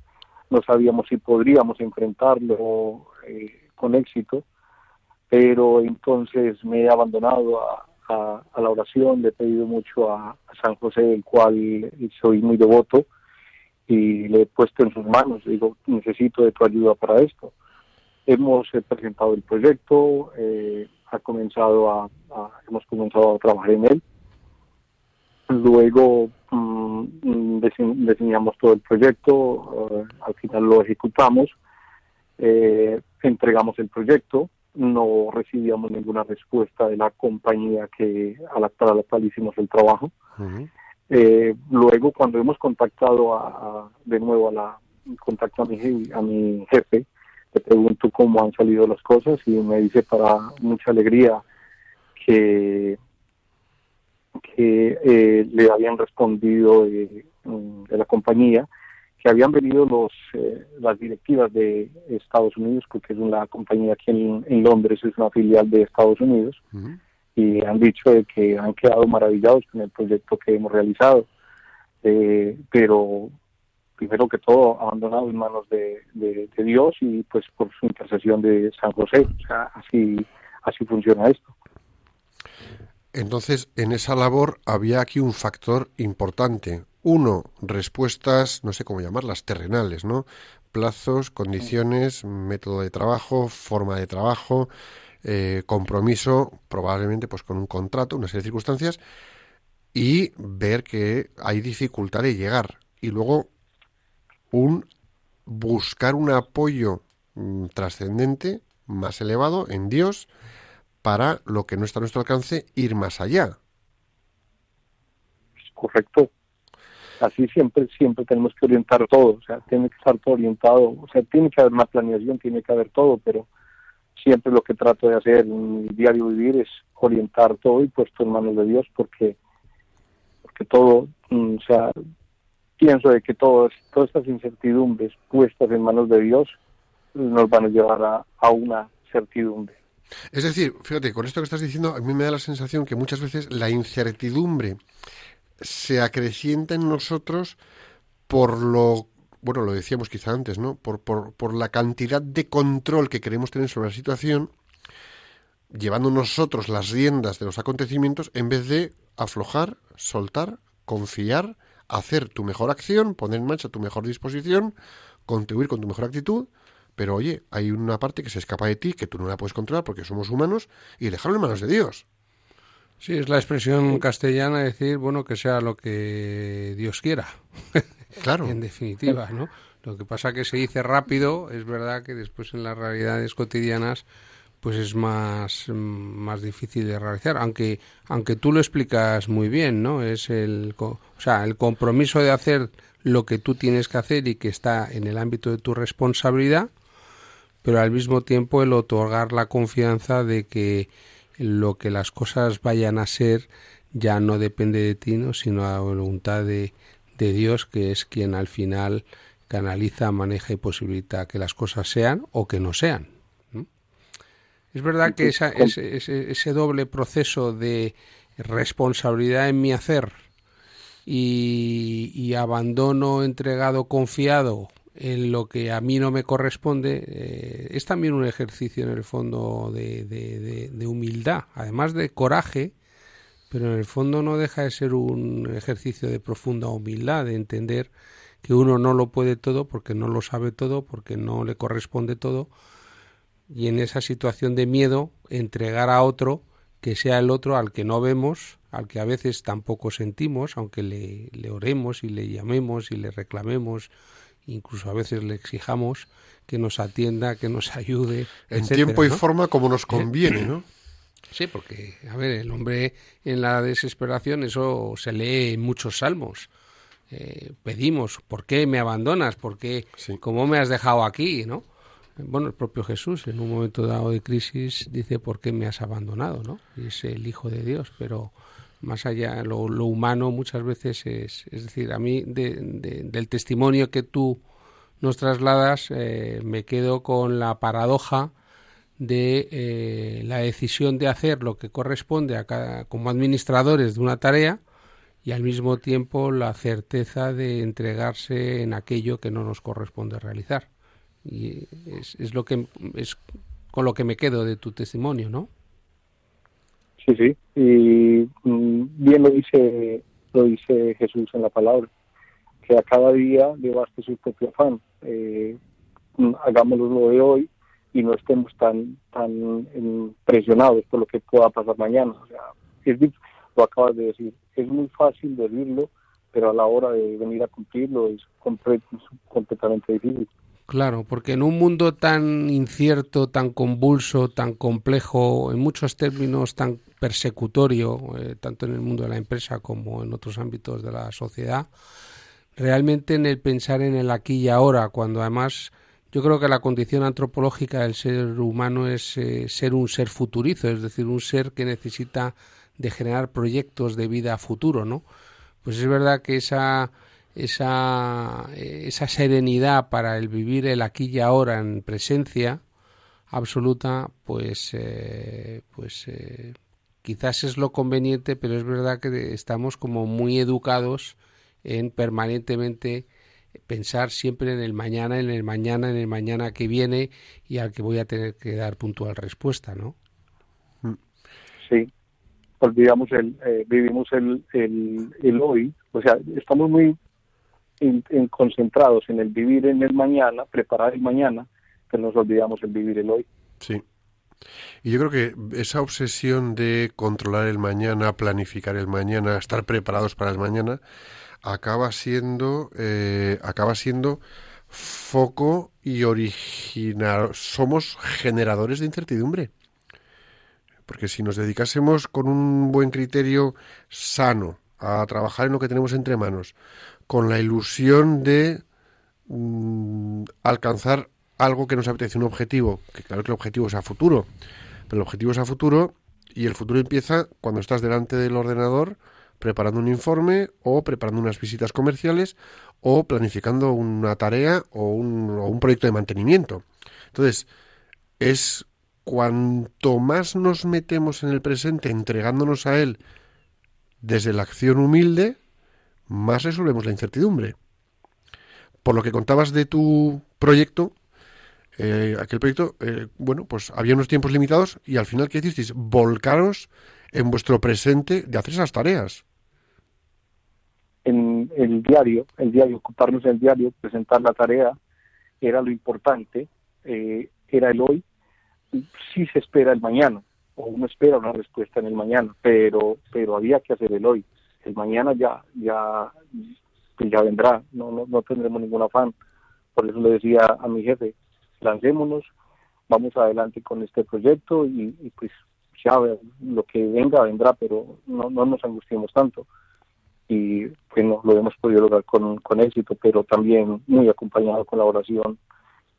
no sabíamos si podríamos enfrentarlo eh, con éxito, pero entonces me he abandonado a, a, la oración, le he pedido mucho a, a San José, del cual soy muy devoto, y le he puesto en sus manos, digo, necesito de tu ayuda para esto. Hemos eh, presentado el proyecto, eh, ha comenzado a, hemos comenzado a trabajar en él. Luego mm, diseñamos todo el proyecto, eh, al final lo ejecutamos, entregamos el proyecto, no recibíamos ninguna respuesta de la compañía que a la, para la cual hicimos el trabajo. Eh, luego, cuando hemos contactado a, de nuevo a la contacto a mi, a mi jefe, le pregunto cómo han salido las cosas y me dice para mucha alegría que que eh, le habían respondido de, la compañía que habían venido los eh, las directivas de Estados Unidos porque es una compañía aquí en, Londres es una filial de Estados Unidos y han dicho de que han quedado maravillados con el proyecto que hemos realizado. Eh, pero primero que todo abandonado en manos de, Dios y pues por su intercesión de San José. O sea, así, así funciona esto. Entonces, en esa labor había aquí un factor importante. Uno, respuestas, no sé cómo llamarlas, terrenales, ¿no? Plazos, condiciones, método de trabajo, forma de trabajo, eh, compromiso, probablemente pues con un contrato, una serie de circunstancias, y ver que hay dificultad de llegar. Y luego un buscar un apoyo mm, trascendente, más elevado, en Dios, para lo que no está a nuestro alcance, ir más allá. Correcto. Así siempre, siempre tenemos que orientar todo, o sea, tiene que estar todo orientado, o sea, tiene que haber una planeación, tiene que haber todo, pero siempre lo que trato de hacer en mi diario vivir es orientar todo y puesto en manos de Dios porque porque todo mm, o sea pienso de que todas todas estas incertidumbres puestas en manos de Dios nos van a llevar a, a una certidumbre. Es decir, fíjate, con esto que estás diciendo, a mí me da la sensación que muchas veces la incertidumbre se acrecienta en nosotros por lo, bueno, lo decíamos quizá antes, ¿no? Por, por, por la cantidad de control que queremos tener sobre la situación, llevando nosotros las riendas de los acontecimientos en vez de aflojar, soltar, confiar, hacer tu mejor acción, poner en marcha tu mejor disposición, contribuir con tu mejor actitud pero oye, hay una parte que se escapa de ti, que tú no la puedes controlar porque somos humanos, y dejarlo en manos de Dios. Sí, es la expresión castellana decir, bueno, que sea lo que Dios quiera. (laughs) Claro. en definitiva, ¿no? Lo que pasa que se dice rápido, es verdad que después en las realidades cotidianas pues es más, más difícil de realizar, aunque aunque tú lo explicas muy bien, ¿no? Es el o sea, el compromiso de hacer lo que tú tienes que hacer y que está en el ámbito de tu responsabilidad, pero al mismo tiempo el otorgar la confianza de que lo que las cosas vayan a ser ya no depende de ti, ¿no? sino a la voluntad de, de Dios, que es quien al final canaliza, maneja y posibilita que las cosas sean o que no sean. Es verdad que esa, ese, ese, doble proceso de responsabilidad en mi hacer y, y abandono entregado, confiado en lo que a mí no me corresponde, eh, es también un ejercicio en el fondo de, de, humildad, además de coraje, pero en el fondo no deja de ser un ejercicio de profunda humildad, de entender que uno no lo puede todo porque no lo sabe todo, porque no le corresponde todo, y en esa situación de miedo entregar a otro que sea el otro al que no vemos, al que a veces tampoco sentimos, aunque le, le oremos y le llamemos y le reclamemos incluso a veces le exijamos que nos atienda, que nos ayude. En tiempo y forma como nos conviene, ¿no? (clears throat) Sí, porque, a ver, el hombre en la desesperación, eso se lee en muchos salmos. Eh, pedimos, ¿por qué me abandonas? ¿Por qué? ¿Cómo me has dejado aquí? ¿no? Bueno, el propio Jesús en un momento dado de crisis dice, ¿por qué me has abandonado? ¿no? Y es el Hijo de Dios, pero más allá, lo, humano muchas veces es, es decir, a mí del testimonio que tú nos trasladas, eh, me quedo con la paradoja de eh, la decisión de hacer lo que corresponde a cada, como administradores de una tarea y al mismo tiempo la certeza de entregarse en aquello que no nos corresponde realizar. Y es, es lo que es con lo que me quedo de tu testimonio, ¿no? Sí, sí, y mm, bien lo dice, lo dice Jesús en la palabra, que a cada día le baste su propio afán. Eh, mm, hagámoslo lo de hoy y no estemos tan tan presionados por lo que pueda pasar mañana. O sea, es, lo acabas de decir, es muy fácil decirlo, pero a la hora de venir a cumplirlo es completamente difícil. Claro, porque en un mundo tan incierto, tan convulso, tan complejo, en muchos términos tan persecutorio, eh, tanto en el mundo de la empresa como en otros ámbitos de la sociedad, realmente en el pensar en el aquí y ahora, cuando además yo creo que la condición antropológica del ser humano es eh, ser un ser futurizo, es decir, un ser que necesita de generar proyectos de vida futuro, ¿no? Pues es verdad que esa esa, esa serenidad para el vivir el aquí y ahora en presencia absoluta, pues, eh, pues eh, quizás es lo conveniente, pero es verdad que estamos como muy educados en permanentemente pensar siempre en el mañana, en el mañana, en el mañana que viene y al que voy a tener que dar puntual respuesta, ¿no? Sí, olvidamos el, eh, vivimos el, el, el hoy, o sea, estamos muy en, concentrados en el vivir en el mañana, preparar el mañana, que nos olvidamos el vivir el hoy. Sí. Y yo creo que esa obsesión de controlar el mañana, planificar el mañana, estar preparados para el mañana, acaba siendo, eh, acaba siendo foco y original. Somos generadores de incertidumbre. Porque si nos dedicásemos con un buen criterio sano a trabajar en lo que tenemos entre manos, con la ilusión de mm, alcanzar algo que nos apetece, un objetivo, que claro que el objetivo es a futuro, pero el objetivo es a futuro y el futuro empieza cuando estás delante del ordenador preparando un informe o preparando unas visitas comerciales o planificando una tarea o un, o un proyecto de mantenimiento. Entonces, es cuanto más nos metemos en el presente entregándonos a él desde la acción humilde, más resolvemos la incertidumbre. Por lo que contabas de tu proyecto, eh, aquel proyecto, eh, bueno, pues había unos tiempos limitados y al final, ¿qué hicisteis? Volcaros en vuestro presente de hacer esas tareas. En el diario, el diario, ocuparnos del diario, presentar la tarea, era lo importante, eh, era el hoy. Sí se espera el mañana, o uno espera una respuesta en el mañana, pero, pero había que hacer el hoy. El mañana ya, ya, ya vendrá, no, no, no tendremos ningún afán. Por eso le decía a mi jefe, lancémonos, vamos adelante con este proyecto y, pues ya lo que venga vendrá, pero no, no nos angustiemos tanto. Y bueno, lo hemos podido lograr con, con éxito, pero también muy acompañado con la oración,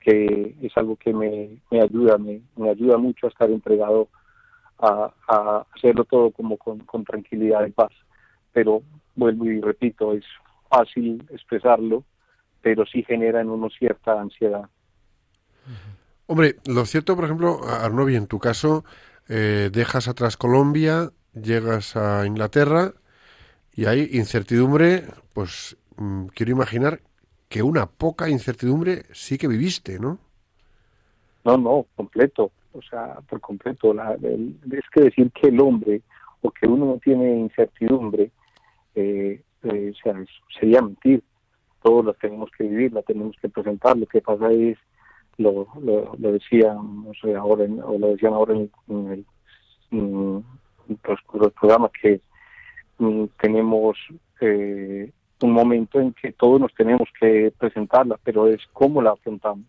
que es algo que me, me ayuda, me, me ayuda mucho a estar entregado a, a hacerlo todo como con, con tranquilidad y paz. Pero vuelvo y repito, es fácil expresarlo, pero sí genera en uno cierta ansiedad. Hombre, lo cierto, por ejemplo, Arnovi, en tu caso, eh, dejas atrás Colombia, llegas a Inglaterra y hay incertidumbre, pues mm, quiero imaginar que una poca incertidumbre sí que viviste, ¿no? No, no, completo, o sea, por completo. La, es que decir que el hombre o que uno no tiene incertidumbre, eh, eh, o sea, sería mentir. Todos la tenemos que vivir, la tenemos que presentar. Lo que pasa es lo, lo, lo decían ahora o lo decían ahora en, el, los, programas que mm, tenemos eh, un momento en que todos nos tenemos que presentarla, pero es cómo la afrontamos,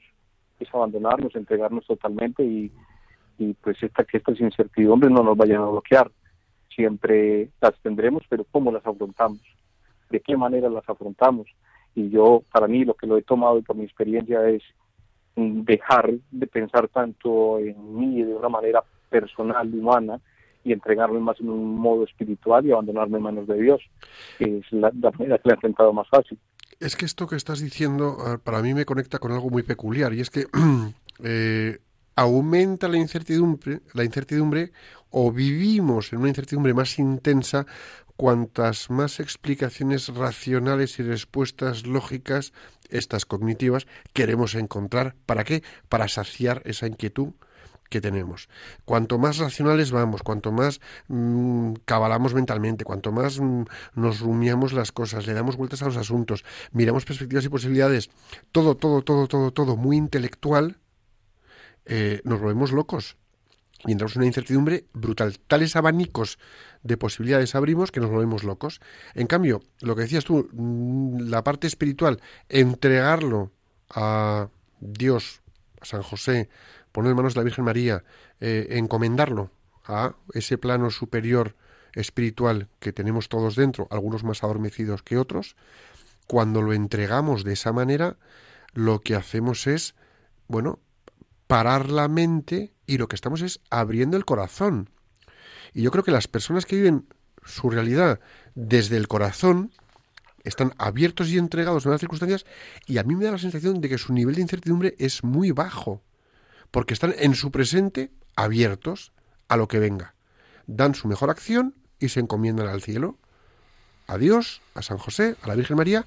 es abandonarnos, entregarnos totalmente y, y pues esta, que estas incertidumbres no nos vayan a bloquear. Siempre las tendremos, pero cómo las afrontamos, de qué manera las afrontamos. Y yo, para mí, lo que lo he tomado y por mi experiencia es dejar de pensar tanto en mí de una manera personal, humana, y entregarme más en un modo espiritual y abandonarme en manos de Dios, que es la, manera que le ha enfrentado más fácil. Es que esto que estás diciendo ah, para mí me conecta con algo muy peculiar y es que (clears throat) eh, aumenta la incertidumbre, la incertidumbre o vivimos en una incertidumbre más intensa cuantas más explicaciones racionales y respuestas lógicas, estas cognitivas, queremos encontrar. ¿Para qué? Para saciar esa inquietud que tenemos. Cuanto más racionales vamos, cuanto más mmm, cabalamos mentalmente, cuanto más mmm, nos rumiamos las cosas, le damos vueltas a los asuntos, miramos perspectivas y posibilidades, todo, todo, todo, todo, todo muy intelectual, eh, nos volvemos locos y entramos en una incertidumbre brutal. Tales abanicos de posibilidades abrimos que nos volvemos locos. En cambio, lo que decías tú, mm, la parte espiritual, entregarlo a Dios, a San José, poner en manos de la Virgen María, eh, encomendarlo a ese plano superior espiritual que tenemos todos dentro, algunos más adormecidos que otros, cuando lo entregamos de esa manera, lo que hacemos es, bueno, parar la mente y lo que estamos es abriendo el corazón. Y yo creo que las personas que viven su realidad desde el corazón están abiertos y entregados a las circunstancias y a mí me da la sensación de que su nivel de incertidumbre es muy bajo, porque están en su presente abiertos a lo que venga. Dan su mejor acción y se encomiendan al cielo, a Dios, a San José, a la Virgen María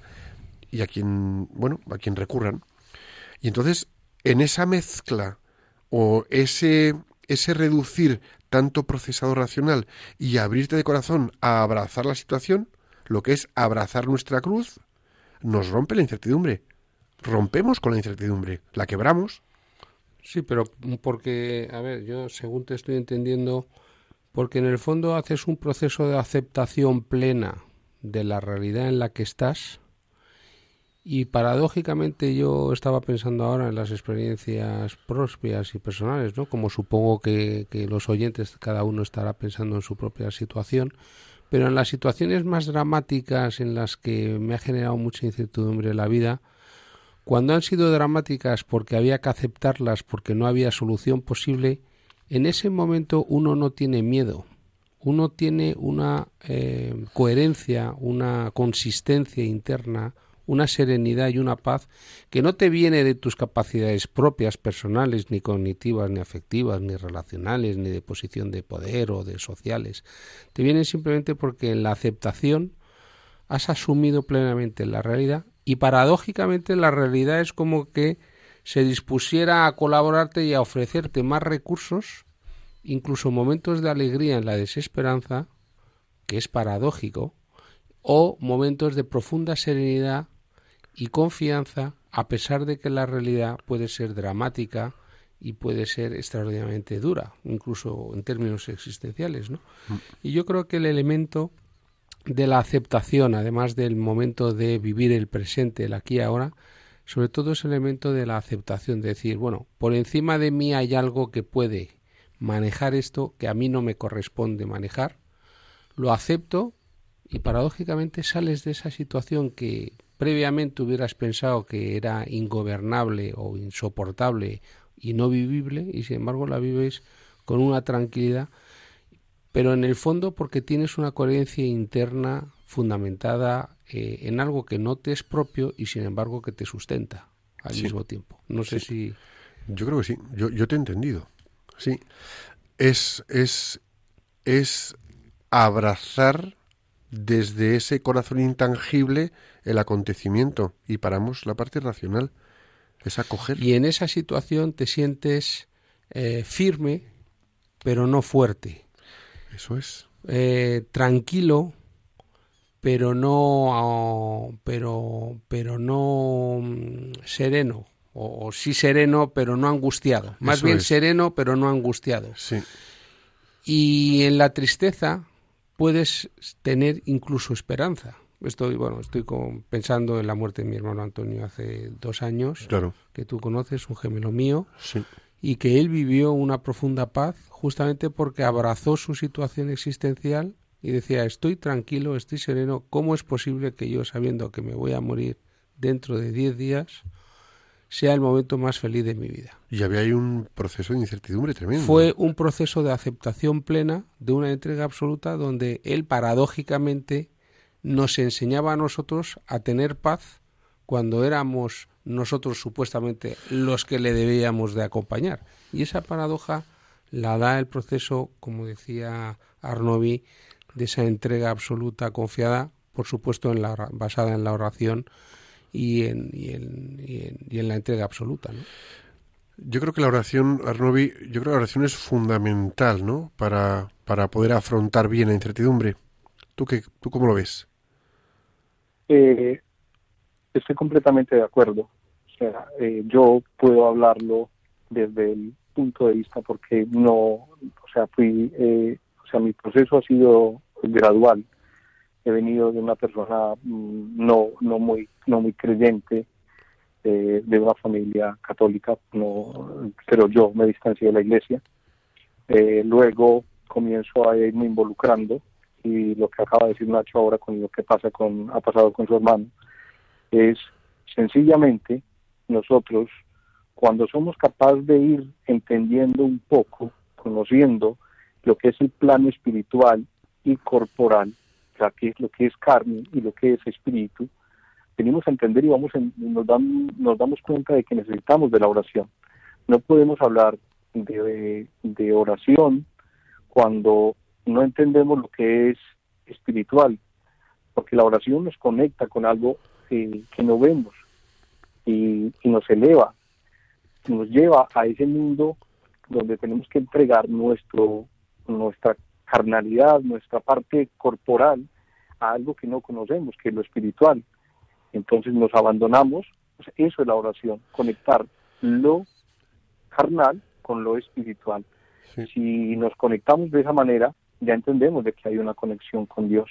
y a quien, bueno, a quien recurran. Y entonces en esa mezcla o ese, ese reducir tanto procesado racional y abrirte de corazón a abrazar la situación, lo que es abrazar nuestra cruz, nos rompe la incertidumbre. Rompemos con la incertidumbre, la quebramos. Sí, pero porque, a ver, yo según te estoy entendiendo, porque en el fondo haces un proceso de aceptación plena de la realidad en la que estás y paradójicamente yo estaba pensando ahora en las experiencias propias y personales, ¿no? Como supongo que, que, los oyentes, cada uno estará pensando en su propia situación, pero en las situaciones más dramáticas en las que me ha generado mucha incertidumbre la vida, Cuando han sido dramáticas porque había que aceptarlas, porque no había solución posible, en ese momento uno no tiene miedo, uno tiene una eh, coherencia, una consistencia interna, una serenidad y una paz que no te viene de tus capacidades propias, personales, ni cognitivas, ni afectivas, ni relacionales, ni de posición de poder o de sociales. Te viene simplemente porque en la aceptación has asumido plenamente la realidad y paradójicamente la realidad es como que se dispusiera a colaborarte y a ofrecerte más recursos, incluso momentos de alegría en la desesperanza, que es paradójico, o momentos de profunda serenidad y confianza a pesar de que la realidad puede ser dramática y puede ser extraordinariamente dura, incluso en términos existenciales, ¿no? Mm. Y yo creo que el elemento de la aceptación, además del momento de vivir el presente, el aquí y ahora, sobre todo es el elemento de la aceptación, de decir, bueno, por encima de mí hay algo que puede manejar esto que a mí no me corresponde manejar, lo acepto y paradójicamente sales de esa situación que previamente hubieras pensado que era ingobernable o insoportable y no vivible y sin embargo la vives con una tranquilidad pero en el fondo porque tienes una coherencia interna fundamentada eh, en algo que no te es propio y sin embargo que te sustenta al mismo tiempo. No sé si... Yo creo que sí, yo, yo te he entendido. Sí, es, es, es abrazar desde ese corazón intangible el acontecimiento y paramos la parte racional, es acoger. Y en esa situación te sientes eh, firme, pero no fuerte. Eso es. Eh, tranquilo, pero no, pero, pero no mm, sereno. O, sí sereno, pero no angustiado. Más bien sereno, pero no angustiado. Sí. Y en la tristeza puedes tener incluso esperanza. Estoy, bueno, estoy pensando en la muerte de mi hermano Antonio hace dos años, claro. que tú conoces, un gemelo mío, sí. y que él vivió una profunda paz justamente porque abrazó su situación existencial y decía, estoy tranquilo, estoy sereno, ¿cómo es posible que yo, sabiendo que me voy a morir dentro de diez días, sea el momento más feliz de mi vida. Y había ahí un proceso de incertidumbre tremendo. Fue un proceso de aceptación plena, de una entrega absoluta, donde él paradójicamente nos enseñaba a nosotros a tener paz cuando éramos nosotros supuestamente los que le debíamos de acompañar. Y esa paradoja la da el proceso, como decía Arnovi, de esa entrega absoluta confiada, por supuesto en la, basada en la oración y en, y en, y en, la entrega absoluta. ¿no? Yo creo que la oración, Arnovi, yo creo que la oración es fundamental, ¿no? Para, para poder afrontar bien la incertidumbre. ¿Tú, qué, ¿Tú cómo lo ves? Eh, estoy completamente de acuerdo. O sea, eh, yo puedo hablarlo desde el punto de vista porque no, o sea, fui, eh, o sea, mi proceso ha sido gradual he venido de una persona mm, no no muy no muy creyente eh, de una familia católica no pero yo me distancié de la iglesia. Eh, luego comienzo a irme involucrando y lo que acaba de decir Nacho ahora con lo que pasa con ha pasado con su hermano es sencillamente nosotros cuando somos capaces de ir entendiendo un poco conociendo lo que es el plano espiritual y corporal que es lo que es carne y lo que es espíritu, venimos a entender y vamos nos, nos damos cuenta de que necesitamos de la oración. No podemos hablar de, de oración cuando no entendemos lo que es espiritual, porque la oración nos conecta con algo que no vemos y, y, nos eleva, nos lleva a ese mundo donde tenemos que entregar nuestro nuestra carnalidad, nuestra parte corporal, a algo que no conocemos, que es lo espiritual. Entonces nos abandonamos, pues eso es la oración, conectar lo carnal con lo espiritual. Si nos conectamos de esa manera, ya entendemos de que hay una conexión con Dios.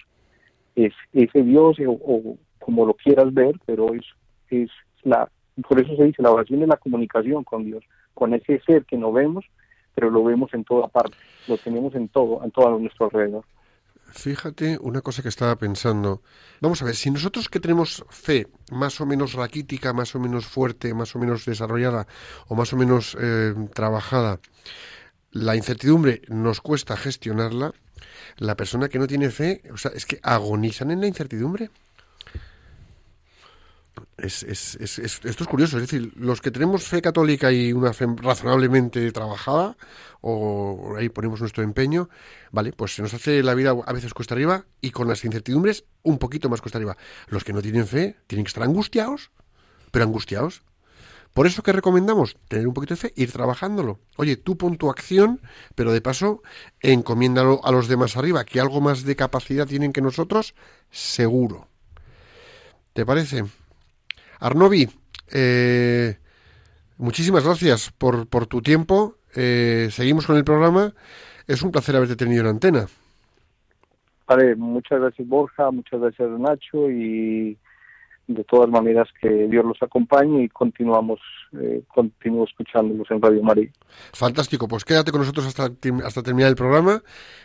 Es ese Dios o, como lo quieras ver, pero es, es la, por eso se dice, la oración es la comunicación con Dios, con ese ser que no vemos, pero lo vemos en toda parte, lo tenemos en todo, en todo nuestro alrededor. Fíjate una cosa que estaba pensando. Vamos a ver, si nosotros que tenemos fe más o menos raquítica, más o menos fuerte, más o menos desarrollada o más o menos eh, trabajada, la incertidumbre nos cuesta gestionarla, la persona que no tiene fe, o sea, es que agonizan en la incertidumbre. Es, es, es, esto es curioso, es decir, los que tenemos fe católica y una fe razonablemente trabajada, o ahí ponemos nuestro empeño, vale, pues se nos hace la vida a veces cuesta arriba y con las incertidumbres un poquito más cuesta arriba. Los que no tienen fe tienen que estar angustiados, pero angustiados. Por eso que recomendamos tener un poquito de fe, ir trabajándolo. Oye, tú pon tu acción, pero de paso encomiéndalo a los demás arriba, que algo más de capacidad tienen que nosotros, seguro. ¿Te parece? Arnovi, eh, muchísimas gracias por, por tu tiempo. Eh, seguimos con el programa. Es un placer haberte tenido en antena. Vale, muchas gracias Borja, muchas gracias Nacho y de todas maneras que Dios los acompañe y continuamos eh, continúo escuchándolos en Radio María. Fantástico, pues quédate con nosotros hasta, hasta terminar el programa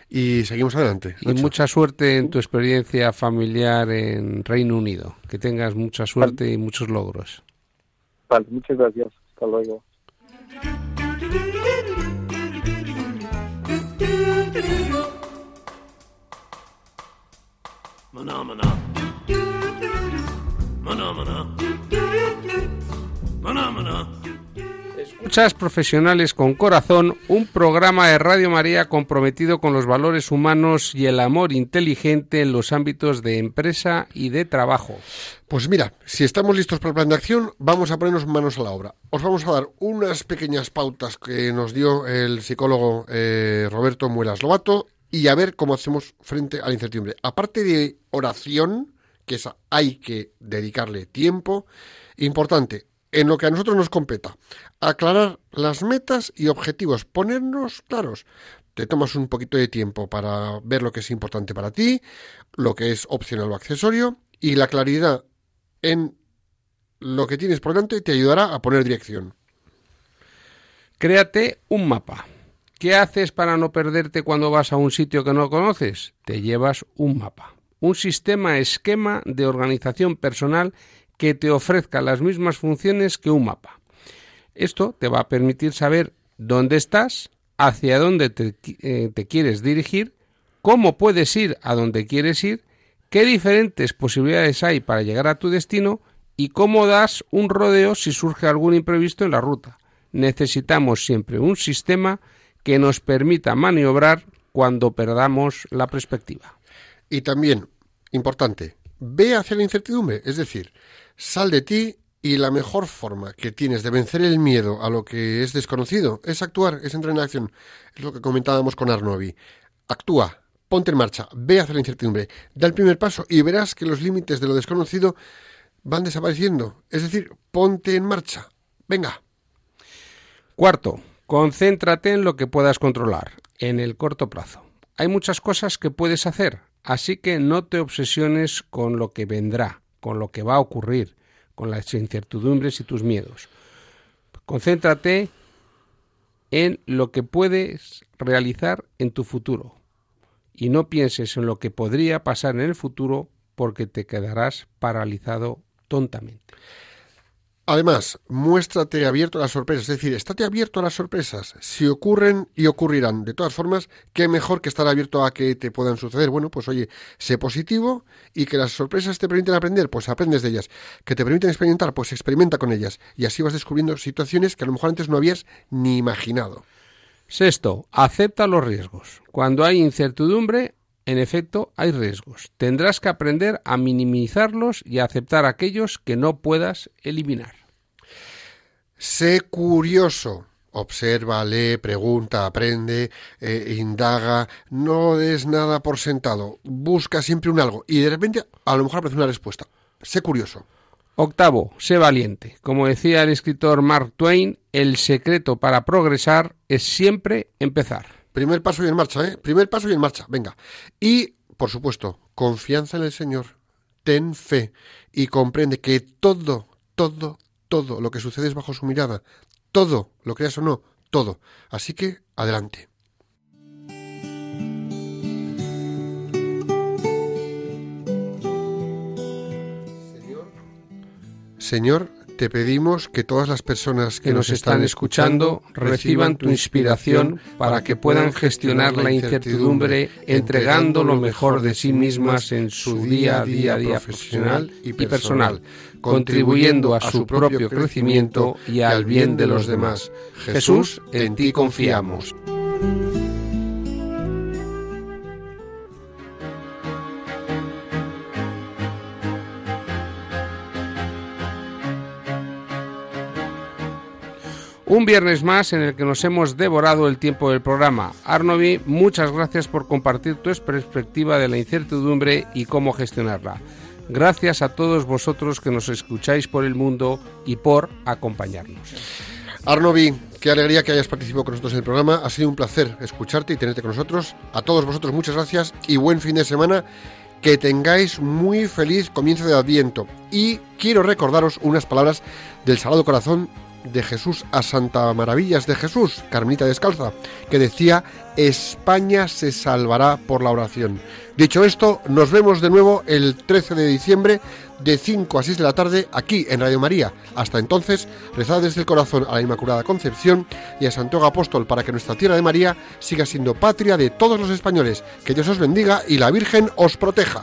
y seguimos adelante. Y mucha suerte en tu experiencia familiar en Reino Unido. Que tengas mucha suerte y muchos logros. Vale, muchas gracias. Hasta luego. Escuchas Profesionales con Corazón, un programa de Radio María comprometido con los valores humanos y el amor inteligente en los ámbitos de empresa y de trabajo. Pues mira, si estamos listos para el plan de acción, vamos a ponernos manos a la obra. Os vamos a dar unas pequeñas pautas que nos dio el psicólogo eh, Roberto Muelas Lobato y a ver cómo hacemos frente a la incertidumbre. Aparte de oración, que hay que dedicarle tiempo, importante, en lo que a nosotros nos competa, aclarar las metas y objetivos, ponernos claros. Te tomas un poquito de tiempo para ver lo que es importante para ti, lo que es opcional o accesorio, y la claridad en lo que tienes por delante te ayudará a poner dirección. Créate un mapa. ¿Qué haces para no perderte cuando vas a un sitio que no conoces? Te llevas un mapa. Un sistema esquema de organización personal que te ofrezca las mismas funciones que un mapa. Esto te va a permitir saber dónde estás, hacia dónde eh, te, quieres dirigir, cómo puedes ir a donde quieres ir, qué diferentes posibilidades hay para llegar a tu destino y cómo das un rodeo si surge algún imprevisto en la ruta. Necesitamos siempre un sistema que nos permita maniobrar cuando perdamos la perspectiva. Y también, importante, ve hacia la incertidumbre, es decir, sal de ti y la mejor forma que tienes de vencer el miedo a lo que es desconocido es actuar, es entrar en acción. Es lo que comentábamos con Arnovi. Actúa, ponte en marcha, ve hacia la incertidumbre, da el primer paso y verás que los límites de lo desconocido van desapareciendo. Es decir, ponte en marcha. Venga. Cuarto, Concéntrate en lo que puedas controlar, en el corto plazo. Hay muchas cosas que puedes hacer, así que no te obsesiones con lo que vendrá, con lo que va a ocurrir, con las incertidumbres y tus miedos. Concéntrate en lo que puedes realizar en tu futuro y no pienses en lo que podría pasar en el futuro porque te quedarás paralizado tontamente. Además, muéstrate abierto a las sorpresas, es decir, estate abierto a las sorpresas. Si ocurren y ocurrirán, de todas formas, qué mejor que estar abierto a que te puedan suceder. Bueno, pues oye, sé positivo y que las sorpresas te permiten aprender, pues aprendes de ellas. Que te permiten experimentar, pues experimenta con ellas. Y así vas descubriendo situaciones que a lo mejor antes no habías ni imaginado. Sexto, acepta los riesgos. Cuando hay incertidumbre, en efecto, hay riesgos. Tendrás que aprender a minimizarlos y a aceptar aquellos que no puedas eliminar. Sé curioso. Observa, lee, pregunta, aprende, eh, indaga, no des nada por sentado, busca siempre un algo y de repente a lo mejor aparece una respuesta. Sé curioso. Octavo, sé valiente. Como decía el escritor Mark Twain, el secreto para progresar es siempre empezar. Primer paso y en marcha, ¿eh? Primer paso y en marcha, venga. Y, por supuesto, confianza en el Señor, ten fe y comprende que todo, todo, todo lo que sucede es bajo su mirada. Todo, lo creas o no, todo. Así que, adelante. Señor, te pedimos que todas las personas que, nos están escuchando reciban tu inspiración para que puedan gestionar la incertidumbre entregando lo mejor de sí mismas en su día a día, profesional y personal, contribuyendo a su propio crecimiento y al bien de los demás. Jesús, en ti confiamos. Un viernes más en el que nos hemos devorado el tiempo del programa. Arnovi, muchas gracias por compartir tu perspectiva de la incertidumbre y cómo gestionarla. Gracias a todos vosotros que nos escucháis por el mundo y por acompañarnos. Arnovi, qué alegría que hayas participado con nosotros en el programa. Ha sido un placer escucharte y tenerte con nosotros. A todos vosotros muchas gracias y buen fin de semana. Que tengáis muy feliz comienzo de Adviento. Y quiero recordaros unas palabras del Sagrado Corazón de Jesús a Santa Maravillas de Jesús, Carmelita Descalza, que decía, España se salvará por la oración. Dicho esto, nos vemos de nuevo el 13 de diciembre de 5 a 6 de la tarde aquí en Radio María. Hasta entonces, rezad desde el corazón a la Inmaculada Concepción y a Santiago Apóstol para que nuestra tierra de María siga siendo patria de todos los españoles. Que Dios os bendiga y la Virgen os proteja.